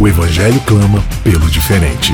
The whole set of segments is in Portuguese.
O Evangelho clama pelo diferente.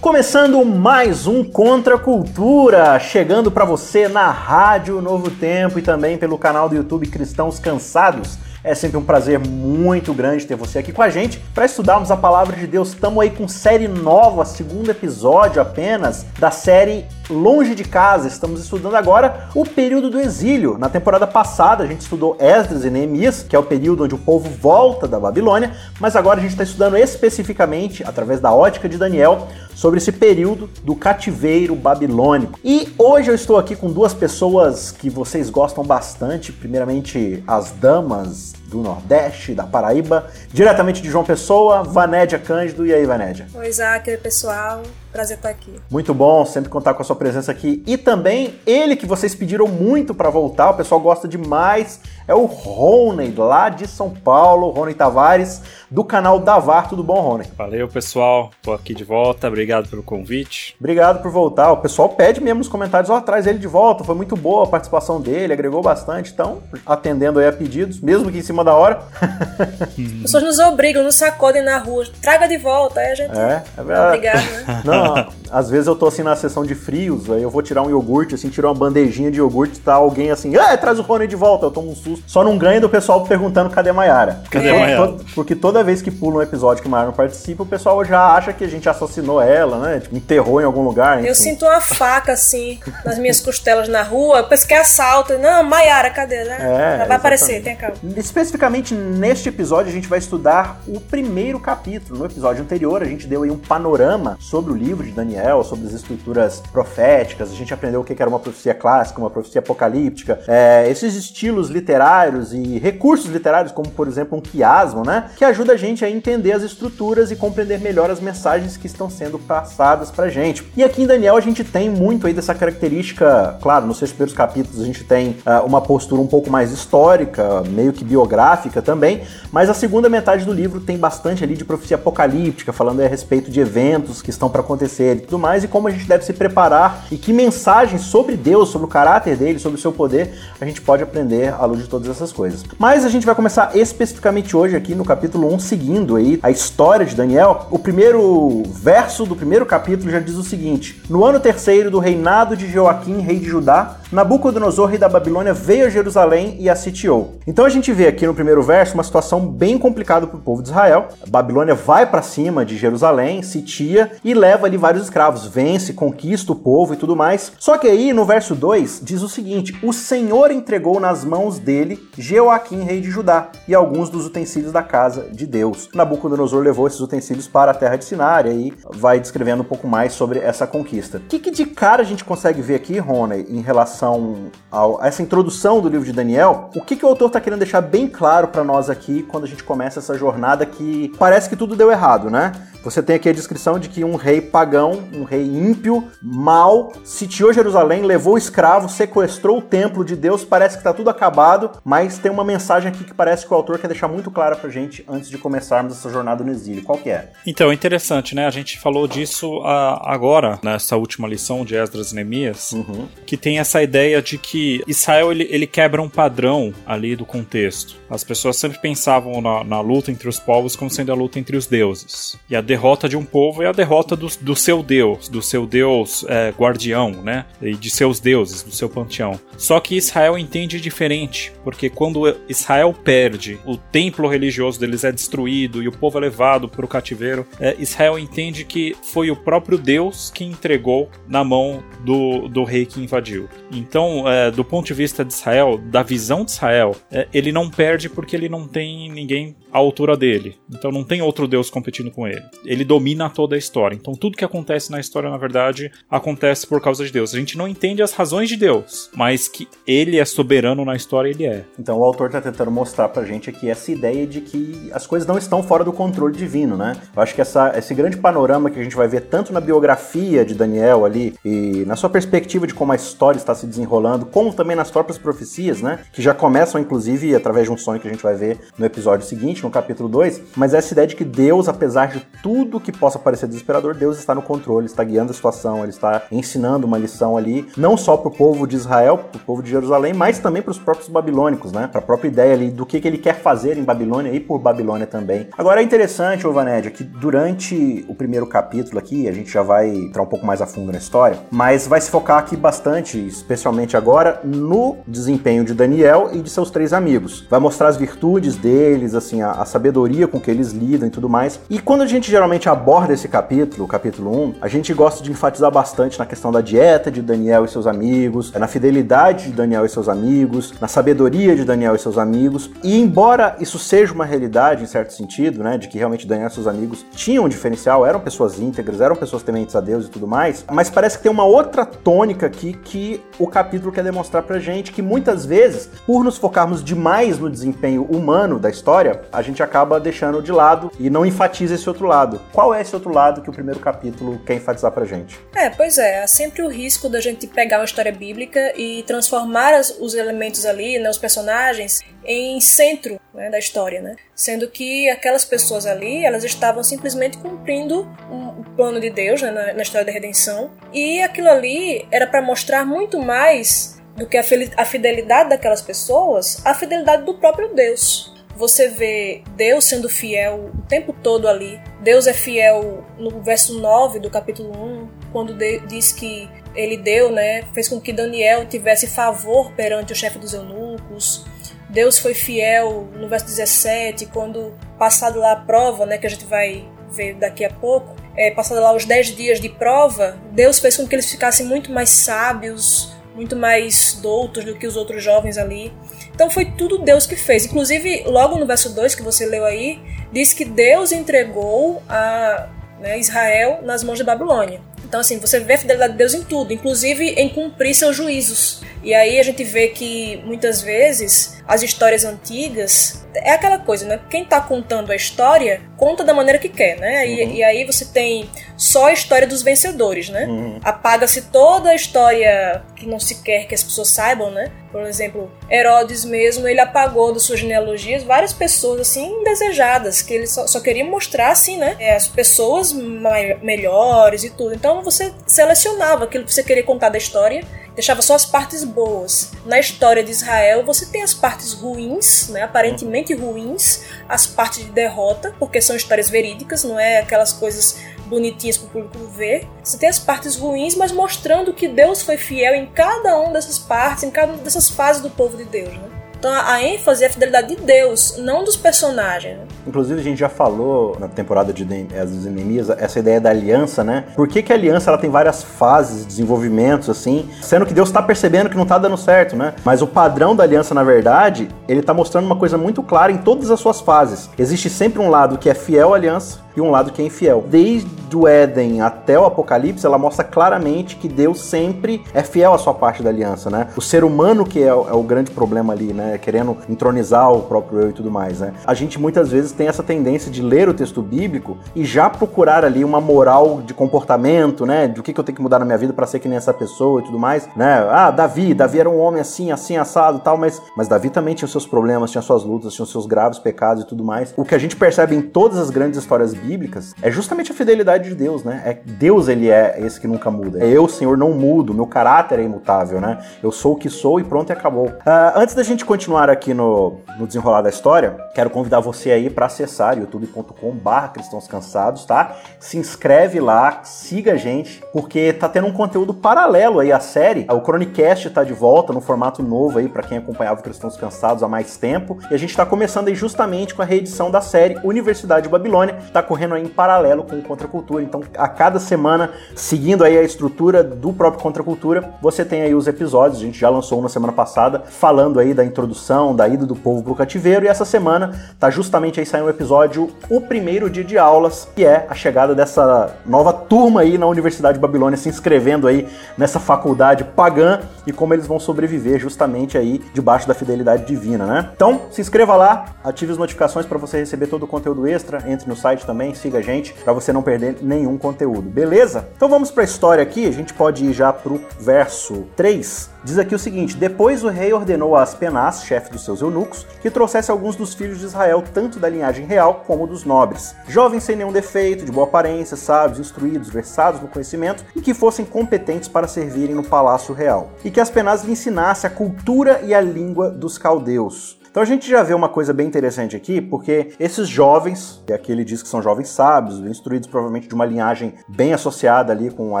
Começando mais um Contra Cultura, chegando para você na Rádio Novo Tempo e também pelo canal do YouTube Cristãos Cansados. É sempre um prazer muito grande ter você aqui com a gente para estudarmos a palavra de Deus. Estamos aí com série nova, segundo episódio apenas da série Longe de Casa. Estamos estudando agora o período do exílio. Na temporada passada a gente estudou Esdras e Neemias, que é o período onde o povo volta da Babilônia, mas agora a gente está estudando especificamente, através da ótica de Daniel, sobre esse período do cativeiro babilônico. E hoje eu estou aqui com duas pessoas que vocês gostam bastante, primeiramente as damas do Nordeste, da Paraíba, diretamente de João Pessoa, Vanédia Cândido. E aí, Vanédia? Oi, Isaac, pessoal. Prazer estar aqui. Muito bom sempre contar com a sua presença aqui. E também ele que vocês pediram muito para voltar, o pessoal gosta demais, é o Rony, lá de São Paulo, Rony Tavares, do canal Davar. Tudo bom, Rony? Valeu, pessoal. Tô aqui de volta. Obrigado pelo convite. Obrigado por voltar. O pessoal pede mesmo nos comentários, ó, oh, traz ele de volta. Foi muito boa a participação dele, agregou bastante. Então, atendendo aí a pedidos, mesmo que em cima da hora. As pessoas nos obrigam, nos sacodem na rua. Traga de volta. Aí a gente. É, é verdade. Obrigado, né? Não, às vezes eu tô assim na sessão de frios, aí eu vou tirar um iogurte, assim, tirar uma bandejinha de iogurte, tá alguém assim, ah, traz o Rony de volta. Eu tomo um susto. Só não ganha do pessoal perguntando cadê a Maiara. Cadê a Maiara? Porque toda vez que pula um episódio que a Maiara não participa, o pessoal já acha que a gente assassinou ela, né? Tipo, enterrou em algum lugar. Enfim. Eu sinto uma faca, assim, nas minhas costelas na rua, penso que é assalto. Não, Maiara, cadê, né? É, vai aparecer, tem calma. Especificamente neste episódio, a gente vai estudar o primeiro capítulo. No episódio anterior, a gente deu aí um panorama sobre o livro de Daniel, sobre as estruturas proféticas, a gente aprendeu o que era uma profecia clássica, uma profecia apocalíptica, é, esses estilos literários e recursos literários, como por exemplo um quiasmo, né? Que ajuda a gente a entender as estruturas e compreender melhor as mensagens que estão sendo passadas pra gente. E aqui em Daniel a gente tem muito aí dessa característica, claro, nos seus primeiros capítulos a gente tem uh, uma postura um pouco mais histórica, meio que biográfica também, mas a segunda metade do livro tem bastante ali de profecia apocalíptica, falando a respeito de eventos que estão para acontecer e tudo mais, e como a gente deve se preparar e que mensagens sobre Deus, sobre o caráter dele, sobre o seu poder, a gente pode aprender à luz de todas essas coisas. Mas a gente vai começar especificamente hoje aqui no capítulo 1, seguindo aí a história de Daniel. O primeiro verso do primeiro capítulo já diz o seguinte: No ano terceiro do reinado de Joaquim, rei de Judá, Nabucodonosor, rei da Babilônia, veio a Jerusalém e a sitiou. Então a gente vê aqui no primeiro verso uma situação bem complicada para o povo de Israel. A Babilônia vai para cima de Jerusalém, sitia e leva ali vários escravos, vence, conquista o povo e tudo mais. Só que aí no verso 2 diz o seguinte: O Senhor entregou nas mãos dele Joaquim, rei de Judá, e alguns dos utensílios da casa de Deus. Nabucodonosor levou esses utensílios para a terra de Sinar e vai descrevendo um pouco mais sobre essa conquista. O que, que de cara a gente consegue ver aqui, Rony, em relação a essa introdução do livro de Daniel? O que, que o autor está querendo deixar bem claro para nós aqui quando a gente começa essa jornada que parece que tudo deu errado, né? Você tem aqui a descrição de que um rei pagão, um rei ímpio, mau, sitiou Jerusalém, levou escravos, sequestrou o templo de Deus, parece que está tudo acabado, mas tem uma mensagem aqui que parece que o autor quer deixar muito clara pra gente antes de começarmos essa jornada no exílio. Qual que é? Então, interessante, né? A gente falou disso uh, agora, nessa última lição de Esdras e Neemias, uhum. que tem essa ideia de que Israel ele, ele quebra um padrão ali do contexto. As pessoas sempre pensavam na, na luta entre os povos como sendo a luta entre os deuses. E a derrota de um povo é a derrota do, do seu deus, do seu deus é, guardião, né? E de seus deuses, do seu panteão. Só que Israel entende diferente, porque quando Israel perde, o templo religioso deles é destruído e o povo é levado para o cativeiro, é, Israel entende que foi o próprio Deus que entregou na mão do, do rei que invadiu. Então, é, do ponto de vista de Israel, da visão de Israel, é, ele não perde porque ele não tem ninguém à altura dele. Então não tem outro deus competindo com ele. Ele domina toda a história. Então tudo que acontece na história, na verdade, acontece por causa de Deus. A gente não entende as razões de Deus, mas que ele é soberano na história, ele é. Então o autor está tentando mostrar pra gente aqui essa ideia de que as coisas não estão fora do controle divino, né? Eu acho que essa, esse grande panorama que a gente vai ver tanto na biografia de Daniel ali e na sua perspectiva de como a história está se desenrolando, como também nas próprias profecias, né? Que já começam, inclusive, através de um sonho que a gente vai ver no episódio seguinte, no capítulo 2. Mas essa ideia de que Deus, apesar de tudo que possa parecer desesperador, Deus está no controle, está guiando a situação, ele está ensinando uma lição ali, não só para o povo de Israel, para o povo de Jerusalém, mas também para os próprios babilônicos, né? Para a própria ideia ali do que, que ele quer fazer em Babilônia e por Babilônia também. Agora é interessante, Ovanédia, que durante o primeiro capítulo aqui, a gente já vai entrar um pouco mais a fundo na história, mas vai se focar aqui bastante, especialmente agora, no desempenho de Daniel e de seus três amigos. Vai mostrar as virtudes deles, assim, a, a sabedoria com que eles lidam e tudo mais. E quando a gente geralmente aborda esse capítulo, o capítulo 1, a gente gosta de enfatizar bastante na questão da dieta de Daniel e seus amigos, na fidelidade de Daniel e seus amigos, na sabedoria de Daniel e seus amigos. E embora isso seja uma realidade em certo sentido, né, de que realmente Daniel e seus amigos tinham um diferencial, eram pessoas íntegras, eram pessoas tementes a Deus e tudo mais, mas parece que tem uma outra tônica aqui que o capítulo quer demonstrar pra gente que muitas vezes, por nos focarmos demais no desempenho humano da história, a gente acaba deixando de lado e não enfatiza esse outro lado. Qual é esse outro lado que o primeiro capítulo quer enfatizar pra gente? É, pois é, há sempre o risco da gente pegar uma história bíblica e transformar as, os elementos ali, né, os personagens, em centro né, da história, né? Sendo que aquelas pessoas ali, elas estavam simplesmente cumprindo um, plano de Deus né, na, na história da redenção e aquilo ali era para mostrar muito mais do que a fidelidade daquelas pessoas, a fidelidade do próprio Deus. Você vê Deus sendo fiel o tempo todo ali. Deus é fiel no verso 9 do capítulo 1, quando diz que ele deu, né, fez com que Daniel tivesse favor perante o chefe dos eunucos. Deus foi fiel no verso 17, quando passado lá a prova, né, que a gente vai ver daqui a pouco, é, passado lá os 10 dias de prova, Deus fez com que eles ficassem muito mais sábios, muito mais doutos do que os outros jovens ali. Então foi tudo Deus que fez. Inclusive, logo no verso 2 que você leu aí, diz que Deus entregou a né, Israel nas mãos de Babilônia. Então, assim, você vê a fidelidade de Deus em tudo, inclusive em cumprir seus juízos. E aí a gente vê que muitas vezes as histórias antigas é aquela coisa, né? Quem tá contando a história conta da maneira que quer, né? Uhum. E, e, aí você tem só a história dos vencedores, né? Uhum. Apaga-se toda a história que não se quer que as pessoas saibam, né? Por exemplo, Herodes mesmo, ele apagou das suas genealogias várias pessoas, assim, indesejadas, que ele só, só queria mostrar, assim, né? É, as pessoas melhores e tudo. Então você selecionava aquilo que você queria contar da história deixava só as partes boas. Na história de Israel, você tem as partes ruins, né, aparentemente ruins, as partes de derrota, porque são histórias verídicas, não é aquelas coisas bonitinhas para o público ver. Você tem as partes ruins, mas mostrando que Deus foi fiel em cada uma dessas partes, em cada uma dessas fases do povo de Deus. Né? Então a ênfase é a fidelidade de Deus, não dos personagens. Inclusive a gente já falou na temporada de As Enemias essa ideia da aliança, né? Por que, que a aliança ela tem várias fases, desenvolvimentos assim, sendo que Deus está percebendo que não está dando certo, né? Mas o padrão da aliança, na verdade, ele está mostrando uma coisa muito clara em todas as suas fases. Existe sempre um lado que é fiel à aliança e um lado que é infiel. Desde o Éden até o Apocalipse, ela mostra claramente que Deus sempre é fiel à sua parte da aliança, né? O ser humano que é, é o grande problema ali, né? Querendo entronizar o próprio eu e tudo mais, né? A gente muitas vezes tem essa tendência de ler o texto bíblico e já procurar ali uma moral de comportamento, né? Do que, que eu tenho que mudar na minha vida para ser que nem essa pessoa e tudo mais, né? Ah, Davi, Davi era um homem assim, assim, assado tal, mas, mas Davi também tinha seus problemas, tinha suas lutas, tinha os seus graves pecados e tudo mais. O que a gente percebe em todas as grandes histórias bíblicas bíblicas é justamente a fidelidade de Deus, né? É Deus ele é esse que nunca muda. É eu, Senhor, não mudo, meu caráter é imutável, né? Eu sou o que sou e pronto e acabou. Uh, antes da gente continuar aqui no, no desenrolar da história, quero convidar você aí para acessar youtube.com/barra cristãos cansados, tá? Se inscreve lá, siga a gente, porque tá tendo um conteúdo paralelo aí à série. O Chronicast tá de volta no formato novo aí para quem acompanhava Cristãos Cansados há mais tempo, e a gente tá começando aí justamente com a reedição da série Universidade de Babilônia. Tá correndo aí em paralelo com o Contra Cultura. Então, a cada semana, seguindo aí a estrutura do próprio Contra Cultura, você tem aí os episódios. A gente já lançou um na semana passada, falando aí da introdução da ida do povo para o cativeiro, e essa semana tá justamente aí saindo um episódio, o primeiro dia de aulas, que é a chegada dessa nova turma aí na Universidade de Babilônia, se inscrevendo aí nessa faculdade pagã e como eles vão sobreviver justamente aí debaixo da fidelidade divina, né? Então, se inscreva lá, ative as notificações para você receber todo o conteúdo extra, entre no site também, siga a gente para você não perder nenhum conteúdo, beleza? Então vamos para a história aqui, a gente pode ir já pro verso 3 Diz aqui o seguinte: Depois o rei ordenou a Aspenaz, chefe dos seus eunucos, que trouxesse alguns dos filhos de Israel, tanto da linhagem real como dos nobres, jovens sem nenhum defeito, de boa aparência, sábios, instruídos, versados no conhecimento e que fossem competentes para servirem no palácio real, e que Aspenaz lhe ensinasse a cultura e a língua dos caldeus. Então a gente já vê uma coisa bem interessante aqui, porque esses jovens, e aqui ele diz que são jovens sábios, instruídos provavelmente de uma linhagem bem associada ali com a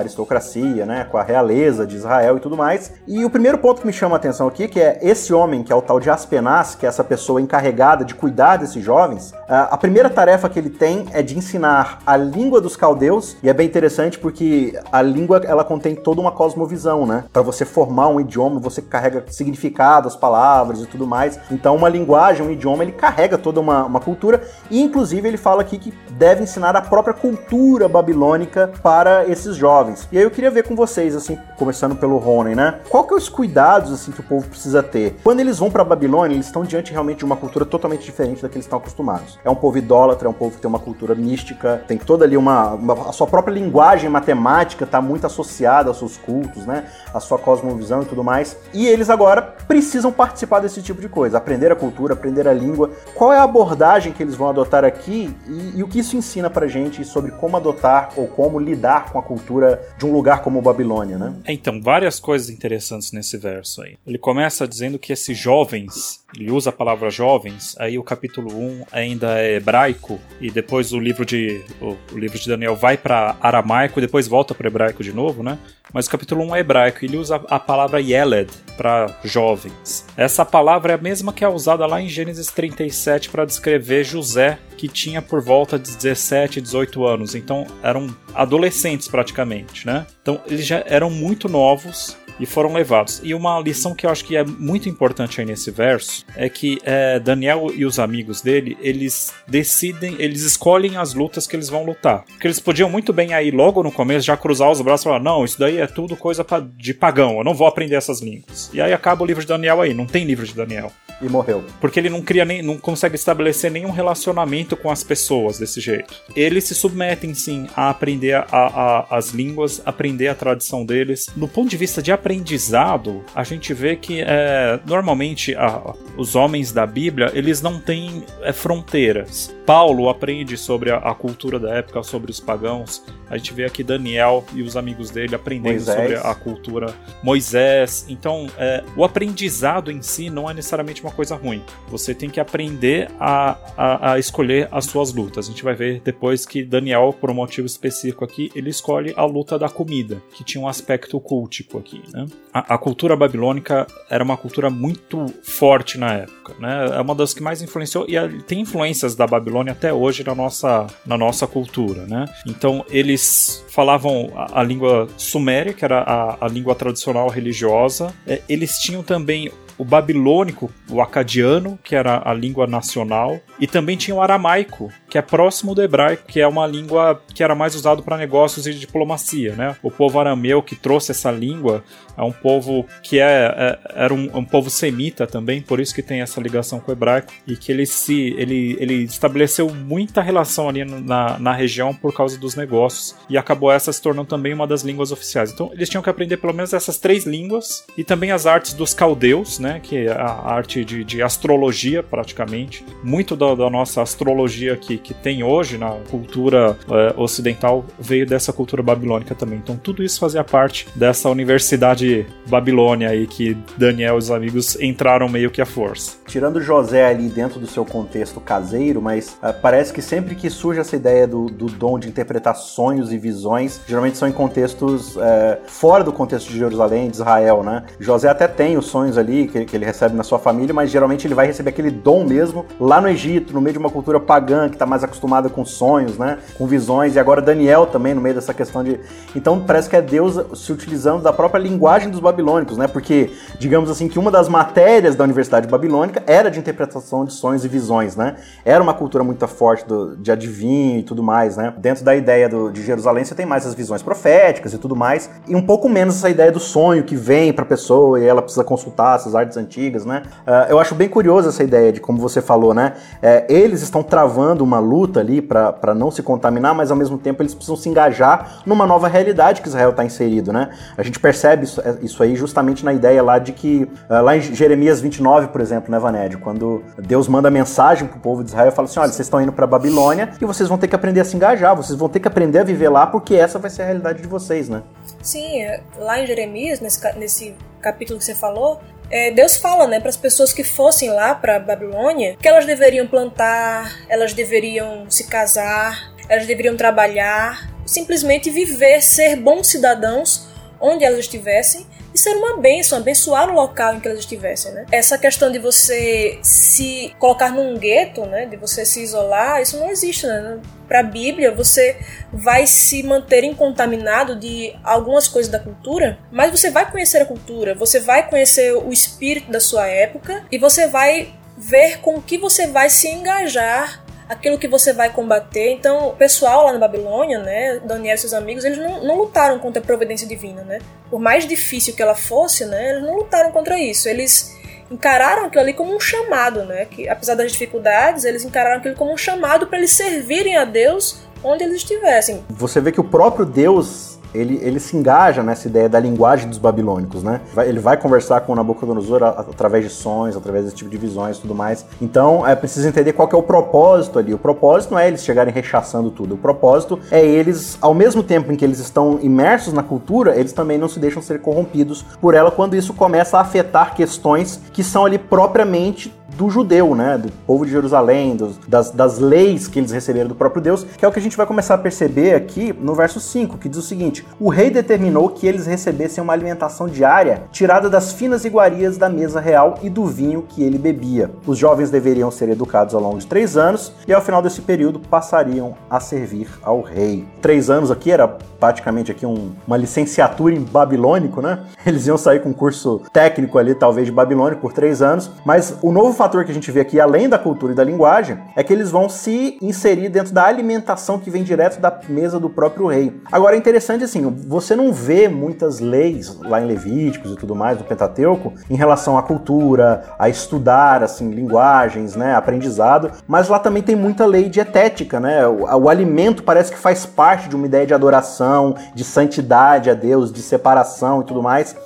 aristocracia, né, com a realeza de Israel e tudo mais. E o primeiro ponto que me chama a atenção aqui, que é esse homem, que é o tal de Aspenaz, que é essa pessoa encarregada de cuidar desses jovens, a primeira tarefa que ele tem é de ensinar a língua dos caldeus, e é bem interessante porque a língua ela contém toda uma cosmovisão, né? Para você formar um idioma, você carrega significado, as palavras e tudo mais. Então, uma uma linguagem, um idioma, ele carrega toda uma, uma cultura, e inclusive ele fala aqui que deve ensinar a própria cultura babilônica para esses jovens. E aí eu queria ver com vocês, assim, começando pelo Ronen, né? Qual que é os cuidados, assim, que o povo precisa ter? Quando eles vão para Babilônia, eles estão diante realmente de uma cultura totalmente diferente da que eles estão acostumados. É um povo idólatra, é um povo que tem uma cultura mística, tem toda ali uma, uma a sua própria linguagem matemática está muito associada aos seus cultos, né? A sua cosmovisão e tudo mais. E eles agora precisam participar desse tipo de coisa, aprender a a cultura, aprender a língua. Qual é a abordagem que eles vão adotar aqui e, e o que isso ensina pra gente sobre como adotar ou como lidar com a cultura de um lugar como Babilônia, né? Então, várias coisas interessantes nesse verso aí. Ele começa dizendo que esses jovens, ele usa a palavra jovens, aí o capítulo 1 ainda é hebraico e depois o livro de o, o livro de Daniel vai para aramaico e depois volta para hebraico de novo, né? Mas o capítulo 1 é hebraico, ele usa a palavra Yeled para jovens. Essa palavra é a mesma que é usada lá em Gênesis 37 para descrever José, que tinha por volta de 17, 18 anos. Então eram adolescentes praticamente, né? Então eles já eram muito novos e foram levados. E uma lição que eu acho que é muito importante aí nesse verso é que é, Daniel e os amigos dele, eles decidem, eles escolhem as lutas que eles vão lutar. Porque eles podiam muito bem aí logo no começo já cruzar os braços e falar: não, isso daí é tudo coisa de pagão, eu não vou aprender essas línguas. E aí acaba o livro de Daniel aí, não tem livro de Daniel. E morreu. Porque ele não cria nem, não consegue estabelecer nenhum relacionamento com as pessoas desse jeito. Eles se submetem sim a aprender a, a, as línguas, aprender a tradição deles. No ponto de vista de aprendizado, a gente vê que é, normalmente a, os homens da Bíblia eles não têm é, fronteiras. Paulo aprende sobre a, a, cultura da época, sobre os pagãos. A gente vê aqui Daniel e os amigos dele aprendendo Moisés. sobre a cultura. Moisés. Então, é, o aprendizado em si não é necessariamente uma coisa ruim. Você tem que aprender a, a, a, escolher as suas lutas. A gente vai ver depois que Daniel, por um motivo específico aqui, ele escolhe a luta da comida, que tinha um aspecto cultico aqui. Né? A, cultura babilônica era uma cultura muito forte na época. Né? É uma das que mais influenciou, e tem influências da Babilônia até hoje na nossa, na nossa cultura, né? Então eles falavam a, a língua suméria, que era a, a língua tradicional religiosa. É, eles tinham também o babilônico, o acadiano, que era a língua nacional, e também tinha o aramaico, que é próximo do hebraico, que é uma língua que era mais usado para negócios e diplomacia, né? O povo arameu que trouxe essa língua é um povo que é, é era um, um, povo semita também, por isso que tem essa ligação com o hebraico e que ele se ele, ele estabeleceu muita relação ali na, na região por causa dos negócios e acabou essa se tornando também uma das línguas oficiais. Então eles tinham que aprender pelo menos essas três línguas e também as artes dos caldeus, né? Que é a arte de, de astrologia praticamente, muito da, da nossa astrologia que, que tem hoje na cultura é, ocidental veio dessa cultura babilônica também. Então tudo isso fazia parte dessa universidade de Babilônia aí que Daniel e os amigos entraram meio que à força. Tirando José ali dentro do seu contexto caseiro, mas uh, parece que sempre que surge essa ideia do, do, dom de interpretar sonhos e visões, geralmente são em contextos uh, fora do contexto de Jerusalém, de Israel, né? José até tem os sonhos ali, que, que ele recebe na sua família, mas geralmente ele vai receber aquele dom mesmo lá no Egito, no meio de uma cultura pagã que está mais acostumada com sonhos, né? Com visões. E agora Daniel também no meio dessa questão de. Então parece que é Deus se utilizando da própria linguagem dos babilônicos, né? Porque, digamos assim, que uma das matérias da Universidade Babilônica era de interpretação de sonhos e visões, né? Era uma cultura muito forte do, de adivinho e tudo mais, né? Dentro da ideia do, de Jerusalém você tem mais as visões proféticas e tudo mais, e um pouco menos essa ideia do sonho que vem para a pessoa e ela precisa consultar essas artes antigas, né? Uh, eu acho bem curioso essa ideia de como você falou, né? É, eles estão travando uma luta ali para não se contaminar, mas ao mesmo tempo eles precisam se engajar numa nova realidade que Israel está inserido, né? A gente percebe isso, é, isso, aí justamente na ideia lá de que, uh, lá em Jeremias 29, por exemplo, né, Vanédio, quando Deus manda mensagem pro povo de Israel fala assim: olha, vocês estão indo para Babilônia e vocês vão ter que aprender a se engajar, vocês vão ter que aprender a viver lá porque essa vai ser a realidade de vocês, né? Sim, é, lá em Jeremias, nesse, nesse capítulo que você falou, é, Deus fala, né, para as pessoas que fossem lá para Babilônia, que elas deveriam plantar, elas deveriam se casar, elas deveriam trabalhar, simplesmente viver, ser bons cidadãos onde elas estivessem e ser uma bênção, abençoar o local em que elas estivessem, né? Essa questão de você se colocar num gueto, né, de você se isolar, isso não existe, né? Para a Bíblia, você vai se manter incontaminado de algumas coisas da cultura, mas você vai conhecer a cultura, você vai conhecer o espírito da sua época e você vai ver com que você vai se engajar aquilo que você vai combater. Então, o pessoal lá na Babilônia, né, Daniel e seus amigos, eles não, não lutaram contra a providência divina, né? Por mais difícil que ela fosse, né, eles não lutaram contra isso. Eles encararam aquilo ali como um chamado, né? Que apesar das dificuldades, eles encararam aquilo como um chamado para eles servirem a Deus onde eles estivessem. Você vê que o próprio Deus ele, ele se engaja nessa ideia da linguagem dos babilônicos, né? Ele vai conversar com Nabucodonosor através de sonhos, através desse tipo de visões e tudo mais. Então, é preciso entender qual é o propósito ali. O propósito não é eles chegarem rechaçando tudo. O propósito é eles, ao mesmo tempo em que eles estão imersos na cultura, eles também não se deixam ser corrompidos por ela quando isso começa a afetar questões que são ali propriamente do judeu, né? Do povo de Jerusalém, dos, das, das leis que eles receberam do próprio Deus, que é o que a gente vai começar a perceber aqui no verso 5, que diz o seguinte: O rei determinou que eles recebessem uma alimentação diária tirada das finas iguarias da mesa real e do vinho que ele bebia. Os jovens deveriam ser educados ao longo de três anos e ao final desse período passariam a servir ao rei. Três anos aqui era praticamente aqui um, uma licenciatura em babilônico, né? Eles iam sair com um curso técnico ali, talvez de babilônico, por três anos, mas o novo fator que a gente vê aqui, além da cultura e da linguagem, é que eles vão se inserir dentro da alimentação que vem direto da mesa do próprio rei. Agora é interessante assim, você não vê muitas leis lá em Levíticos e tudo mais, do Pentateuco, em relação à cultura, a estudar assim linguagens, né, aprendizado, mas lá também tem muita lei dietética, né? O, o alimento parece que faz parte de uma ideia de adoração, de santidade a Deus, de separação e tudo mais.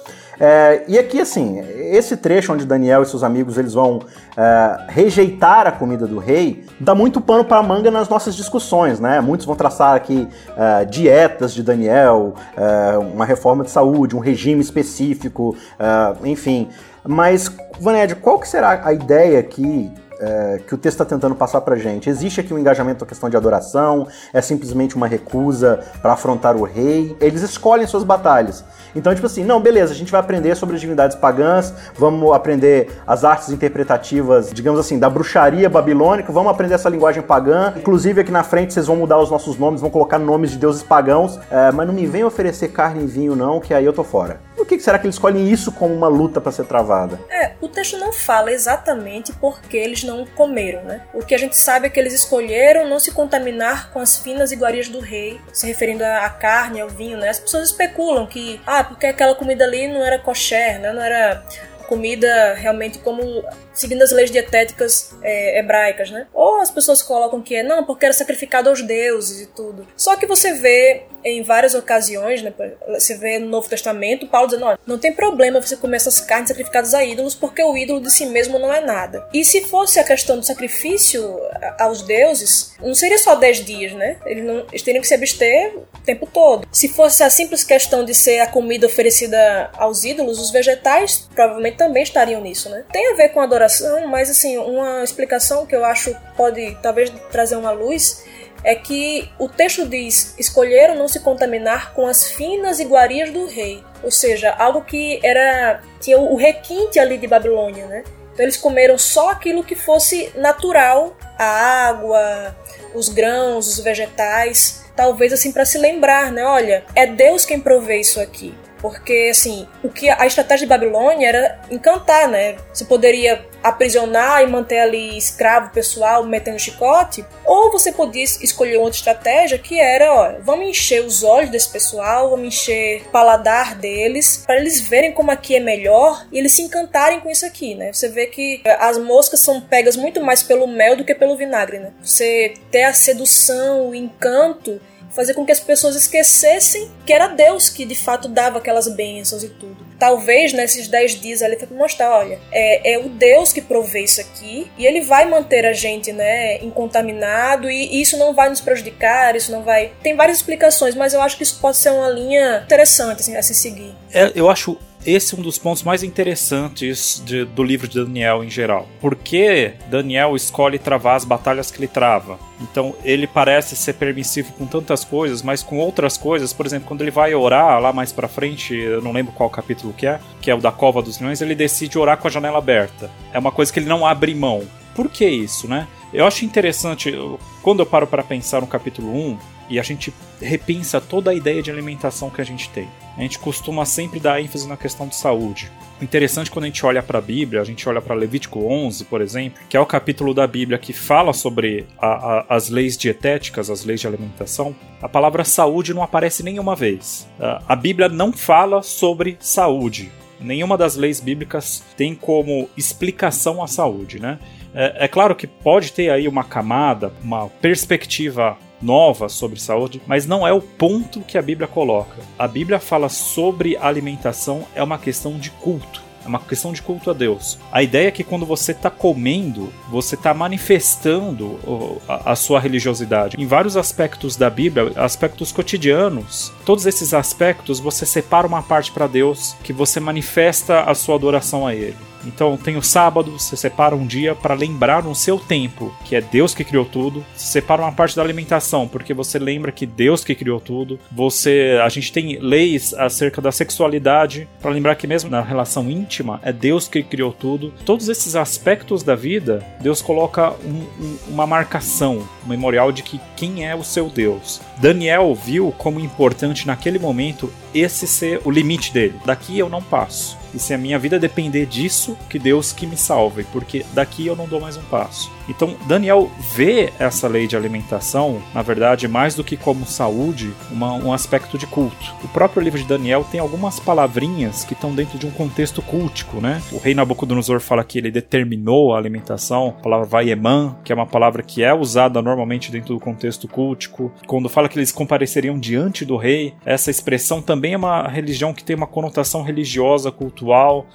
É, e aqui, assim, esse trecho onde Daniel e seus amigos eles vão é, rejeitar a comida do rei, dá muito pano para manga nas nossas discussões, né? Muitos vão traçar aqui é, dietas de Daniel, é, uma reforma de saúde, um regime específico, é, enfim. Mas, Vaned, qual que será a ideia aqui é, que o texto está tentando passar para gente? Existe aqui um engajamento na questão de adoração? É simplesmente uma recusa para afrontar o rei? Eles escolhem suas batalhas. Então, tipo assim, não, beleza, a gente vai aprender sobre as divindades pagãs, vamos aprender as artes interpretativas, digamos assim, da bruxaria babilônica, vamos aprender essa linguagem pagã. Inclusive, aqui na frente vocês vão mudar os nossos nomes, vão colocar nomes de deuses pagãos, é, mas não me venham oferecer carne e vinho, não, que aí eu tô fora. Por que será que eles escolhem isso como uma luta para ser travada? É, o texto não fala exatamente porque eles não comeram, né? O que a gente sabe é que eles escolheram não se contaminar com as finas iguarias do rei, se referindo à carne, ao vinho, né? As pessoas especulam que, ah, porque aquela comida ali não era kosher, né? Não era comida realmente como seguindo as leis dietéticas é, hebraicas, né? Ou as pessoas colocam que é não, porque era sacrificado aos deuses e tudo. Só que você vê em várias ocasiões, né? Você vê no Novo Testamento Paulo dizendo: não, não tem problema você comer essas carnes sacrificadas a ídolos, porque o ídolo de si mesmo não é nada. E se fosse a questão do sacrifício aos deuses, não seria só 10 dias, né? Eles, não, eles teriam que se abster o tempo todo. Se fosse a simples questão de ser a comida oferecida aos ídolos, os vegetais provavelmente também estariam nisso, né? Tem a ver com adoração, mas assim, uma explicação que eu acho pode talvez trazer uma luz é que o texto diz: escolheram não se contaminar com as finas iguarias do rei. Ou seja, algo que era tinha o requinte ali de Babilônia, né? Então eles comeram só aquilo que fosse natural, a água, os grãos, os vegetais, talvez assim para se lembrar, né? Olha, é Deus quem provê isso aqui. Porque, assim, o que a estratégia de Babilônia era encantar, né? Você poderia aprisionar e manter ali escravo pessoal, metendo chicote, ou você podia escolher outra estratégia que era, ó, vamos encher os olhos desse pessoal, vamos encher o paladar deles, para eles verem como aqui é melhor e eles se encantarem com isso aqui, né? Você vê que as moscas são pegas muito mais pelo mel do que pelo vinagre, né? Você ter a sedução, o encanto fazer com que as pessoas esquecessem que era Deus que de fato dava aquelas bênçãos e tudo. Talvez nesses dez dias ali foi pra mostrar, olha, é, é o Deus que provê isso aqui e ele vai manter a gente, né, incontaminado e, e isso não vai nos prejudicar, isso não vai... Tem várias explicações, mas eu acho que isso pode ser uma linha interessante assim, a se seguir. É, eu acho esse é um dos pontos mais interessantes de, do livro de Daniel em geral. Por que Daniel escolhe travar as batalhas que ele trava? Então ele parece ser permissivo com tantas coisas, mas com outras coisas, por exemplo, quando ele vai orar lá mais para frente, eu não lembro qual capítulo que é, que é o da cova dos leões, ele decide orar com a janela aberta. É uma coisa que ele não abre mão. Por que isso, né? Eu acho interessante, quando eu paro para pensar no capítulo 1, e a gente repensa toda a ideia de alimentação que a gente tem. A gente costuma sempre dar ênfase na questão de saúde. Interessante quando a gente olha para a Bíblia, a gente olha para Levítico 11, por exemplo, que é o capítulo da Bíblia que fala sobre a, a, as leis dietéticas, as leis de alimentação, a palavra saúde não aparece nenhuma vez. A, a Bíblia não fala sobre saúde. Nenhuma das leis bíblicas tem como explicação a saúde, né? É, é claro que pode ter aí uma camada, uma perspectiva nova sobre saúde, mas não é o ponto que a Bíblia coloca. A Bíblia fala sobre alimentação é uma questão de culto. É uma questão de culto a Deus. A ideia é que quando você está comendo, você está manifestando a, sua religiosidade. Em vários aspectos da Bíblia, aspectos cotidianos, todos esses aspectos você separa uma parte para Deus que você manifesta a sua adoração a Ele. Então tem o sábado, você separa um dia para lembrar no seu tempo que é Deus que criou tudo. Você separa uma parte da alimentação, porque você lembra que Deus que criou tudo. Você, a gente tem leis acerca da sexualidade para lembrar que mesmo na relação íntima é Deus que criou tudo. Todos esses aspectos da vida, Deus coloca um, um, uma marcação, um memorial de que quem é o seu Deus. Daniel viu como importante naquele momento esse ser o limite dele. Daqui eu não passo. E se a minha vida depender disso, que Deus que me salve, porque daqui eu não dou mais um passo. Então, Daniel vê essa lei de alimentação, na verdade, mais do que como saúde, uma, um aspecto de culto. O próprio livro de Daniel tem algumas palavrinhas que estão dentro de um contexto cultico, né? O rei Nabucodonosor fala que ele determinou a alimentação, a palavra vaieman, que é uma palavra que é usada normalmente dentro do contexto cultico. Quando fala que eles compareceriam diante do rei, essa expressão também é uma religião que tem uma conotação religiosa, cultural,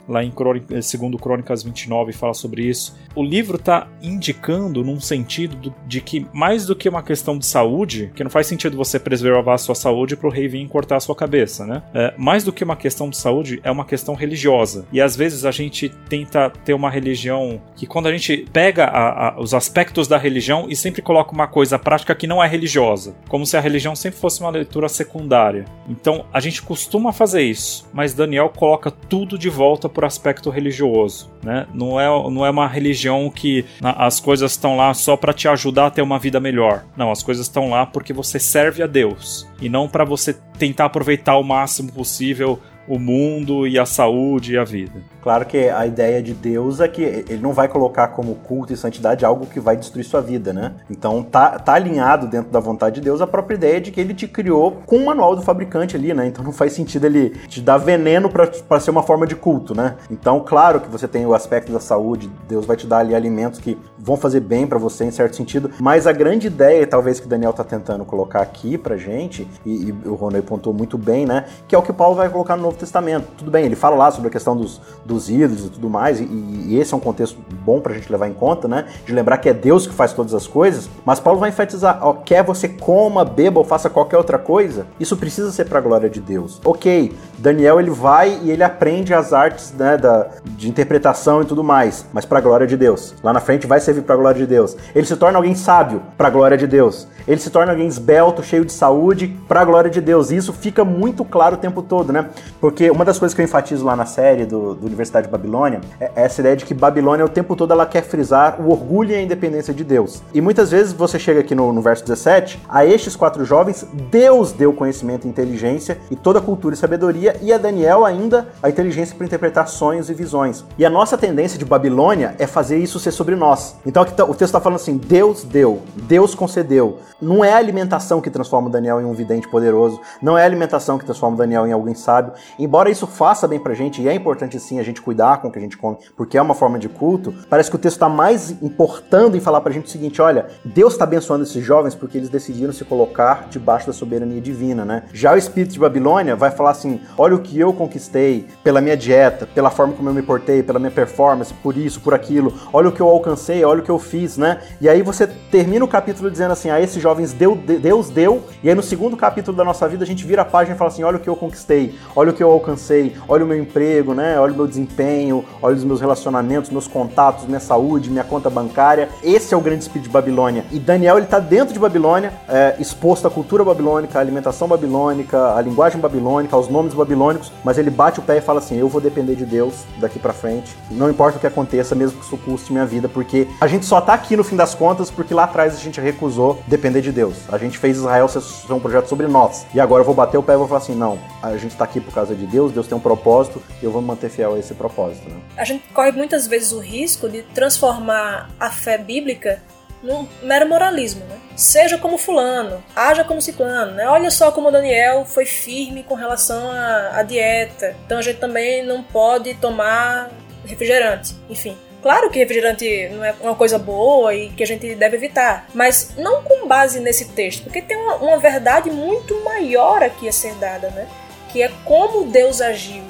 lá em Crônica, segundo Crônicas 29 fala sobre isso. O livro está indicando num sentido de que, mais do que uma questão de saúde, que não faz sentido você preservar a sua saúde para o rei vir cortar a sua cabeça, né? É, mais do que uma questão de saúde, é uma questão religiosa. E às vezes a gente tenta ter uma religião que, quando a gente pega a, a, os aspectos da religião e sempre coloca uma coisa prática que não é religiosa, como se a religião sempre fosse uma leitura secundária. Então a gente costuma fazer isso, mas Daniel coloca tudo de volta o aspecto religioso, né? Não é, não é uma religião que as coisas estão lá só para te ajudar a ter uma vida melhor. Não, as coisas estão lá porque você serve a Deus e não para você tentar aproveitar o máximo possível o mundo e a saúde e a vida. Claro que a ideia de Deus é que ele não vai colocar como culto e santidade algo que vai destruir sua vida, né? Então tá, tá alinhado dentro da vontade de Deus a própria ideia de que ele te criou com o manual do fabricante ali, né? Então não faz sentido ele te dar veneno para ser uma forma de culto, né? Então, claro que você tem o aspecto da saúde, Deus vai te dar ali alimentos que vão fazer bem para você em certo sentido, mas a grande ideia, talvez que Daniel tá tentando colocar aqui pra gente, e, e o Ronay pontuou muito bem, né? Que é o que Paulo vai colocar no Novo Testamento. Tudo bem, ele fala lá sobre a questão dos, dos ídolos e tudo mais, e, e esse é um contexto bom pra gente levar em conta, né? De lembrar que é Deus que faz todas as coisas, mas Paulo vai enfatizar, ó, quer você coma, beba ou faça qualquer outra coisa, isso precisa ser pra glória de Deus. Ok, Daniel ele vai e ele aprende as artes né, da, de interpretação e tudo mais, mas pra glória de Deus. Lá na frente vai servir pra glória de Deus. Ele se torna alguém sábio pra glória de Deus. Ele se torna alguém esbelto, cheio de saúde, pra glória de Deus. E isso fica muito claro o tempo todo, né? Porque uma das coisas que eu enfatizo lá na série do, do Universidade de Babilônia é essa ideia de que Babilônia o tempo todo ela quer frisar o orgulho e a independência de Deus. E muitas vezes você chega aqui no, no verso 17, a estes quatro jovens, Deus deu conhecimento e inteligência e toda a cultura e sabedoria, e a Daniel ainda a inteligência para interpretar sonhos e visões. E a nossa tendência de Babilônia é fazer isso ser sobre nós. Então aqui tá, o texto está falando assim: Deus deu, Deus concedeu. Não é a alimentação que transforma o Daniel em um vidente poderoso, não é a alimentação que transforma o Daniel em alguém sábio. Embora isso faça bem pra gente, e é importante sim a gente cuidar com o que a gente come, porque é uma forma de culto, parece que o texto está mais importando em falar pra gente o seguinte: olha, Deus está abençoando esses jovens porque eles decidiram se colocar debaixo da soberania divina, né? Já o espírito de Babilônia vai falar assim: olha o que eu conquistei pela minha dieta, pela forma como eu me portei, pela minha performance, por isso, por aquilo, olha o que eu alcancei, olha o que eu fiz, né? E aí você termina o capítulo dizendo assim: a esses jovens deu, Deus deu, e aí no segundo capítulo da nossa vida a gente vira a página e fala assim: olha o que eu conquistei, olha o que eu alcancei, olha o meu emprego, né? Olha o meu desempenho, olha os meus relacionamentos, meus contatos, minha saúde, minha conta bancária. Esse é o grande espírito de Babilônia. E Daniel ele tá dentro de Babilônia, é, exposto à cultura babilônica, à alimentação babilônica, à linguagem babilônica, aos nomes babilônicos, mas ele bate o pé e fala assim: eu vou depender de Deus daqui para frente. Não importa o que aconteça, mesmo que isso custe minha vida, porque a gente só tá aqui no fim das contas porque lá atrás a gente recusou depender de Deus. A gente fez Israel ser um projeto sobre nós. E agora eu vou bater o pé e vou falar assim: não, a gente tá aqui por causa de Deus, Deus tem um propósito e eu vou me manter fiel a esse propósito. Né? A gente corre muitas vezes o risco de transformar a fé bíblica num mero moralismo, né? Seja como fulano, haja como ciclano, né? Olha só como Daniel foi firme com relação à, à dieta. Então a gente também não pode tomar refrigerante, enfim. Claro que refrigerante não é uma coisa boa e que a gente deve evitar, mas não com base nesse texto, porque tem uma, uma verdade muito maior aqui a ser dada, né? Que é como Deus agiu,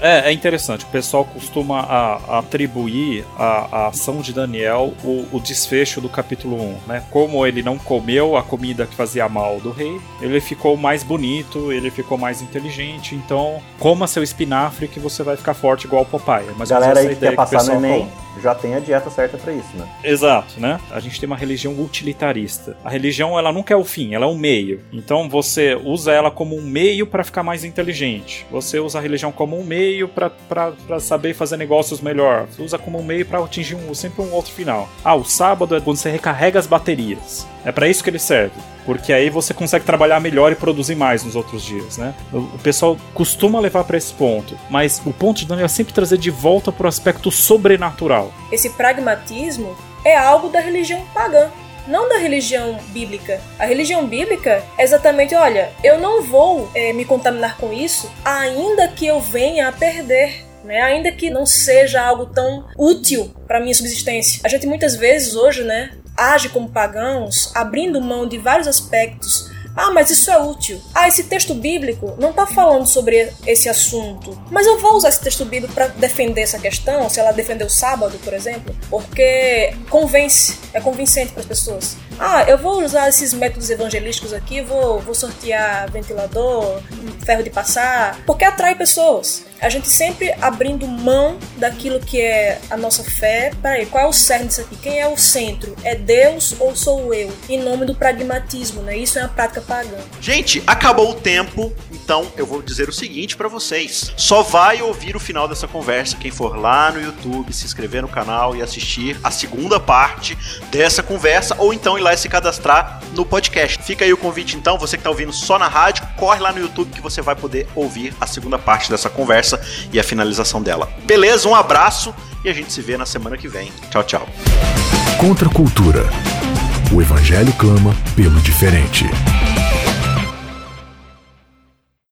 é, é interessante. O pessoal costuma a, a atribuir a, a, ação de Daniel o, o, desfecho do capítulo 1, né? Como ele não comeu a comida que fazia mal do rei, ele ficou mais bonito, ele ficou mais inteligente. Então, coma seu espinafre que você vai ficar forte igual o Popeye. Mas Galera aí que quer passar que no Enem, já tem a dieta certa para isso, né? Exato, né? A gente tem uma religião utilitarista. A religião, ela nunca é o fim, ela é o meio. Então, você usa ela como um meio para ficar mais inteligente. Você usa a religião como um meio meio para saber fazer negócios melhor. Você usa como um meio para atingir um, sempre um outro final. Ah, o sábado é quando você recarrega as baterias. É para isso que ele serve. Porque aí você consegue trabalhar melhor e produzir mais nos outros dias, né? O, pessoal costuma levar para esse ponto, mas o ponto de Daniel é sempre trazer de volta para o aspecto sobrenatural. Esse pragmatismo é algo da religião pagã não da religião bíblica. A religião bíblica é exatamente, olha, eu não vou é, me contaminar com isso, ainda que eu venha a perder. Né? Ainda que não seja algo tão útil para minha subsistência. A gente muitas vezes hoje, né, age como pagãos, abrindo mão de vários aspectos ah, mas isso é útil. Ah, esse texto bíblico não está falando sobre esse assunto. Mas eu vou usar esse texto bíblico para defender essa questão, se ela defender o sábado, por exemplo, porque convence, é convincente para as pessoas. Ah, eu vou usar esses métodos evangelísticos aqui, vou, vou sortear ventilador, ferro de passar, porque atrai pessoas a gente sempre abrindo mão daquilo que é a nossa fé. Peraí, qual é o cerne disso aqui? Quem é o centro? É Deus ou sou eu? Em nome do pragmatismo, né? Isso é uma prática pagã. Gente, acabou o tempo, então eu vou dizer o seguinte para vocês: só vai ouvir o final dessa conversa quem for lá no YouTube, se inscrever no canal e assistir a segunda parte dessa conversa, ou então ir lá e se cadastrar no podcast. Fica aí o convite, então, você que tá ouvindo só na rádio, corre lá no YouTube que você vai poder ouvir a segunda parte dessa conversa e a finalização dela. Beleza? Um abraço e a gente se vê na semana que vem. Tchau, tchau. Contra a cultura. O evangelho clama pelo diferente.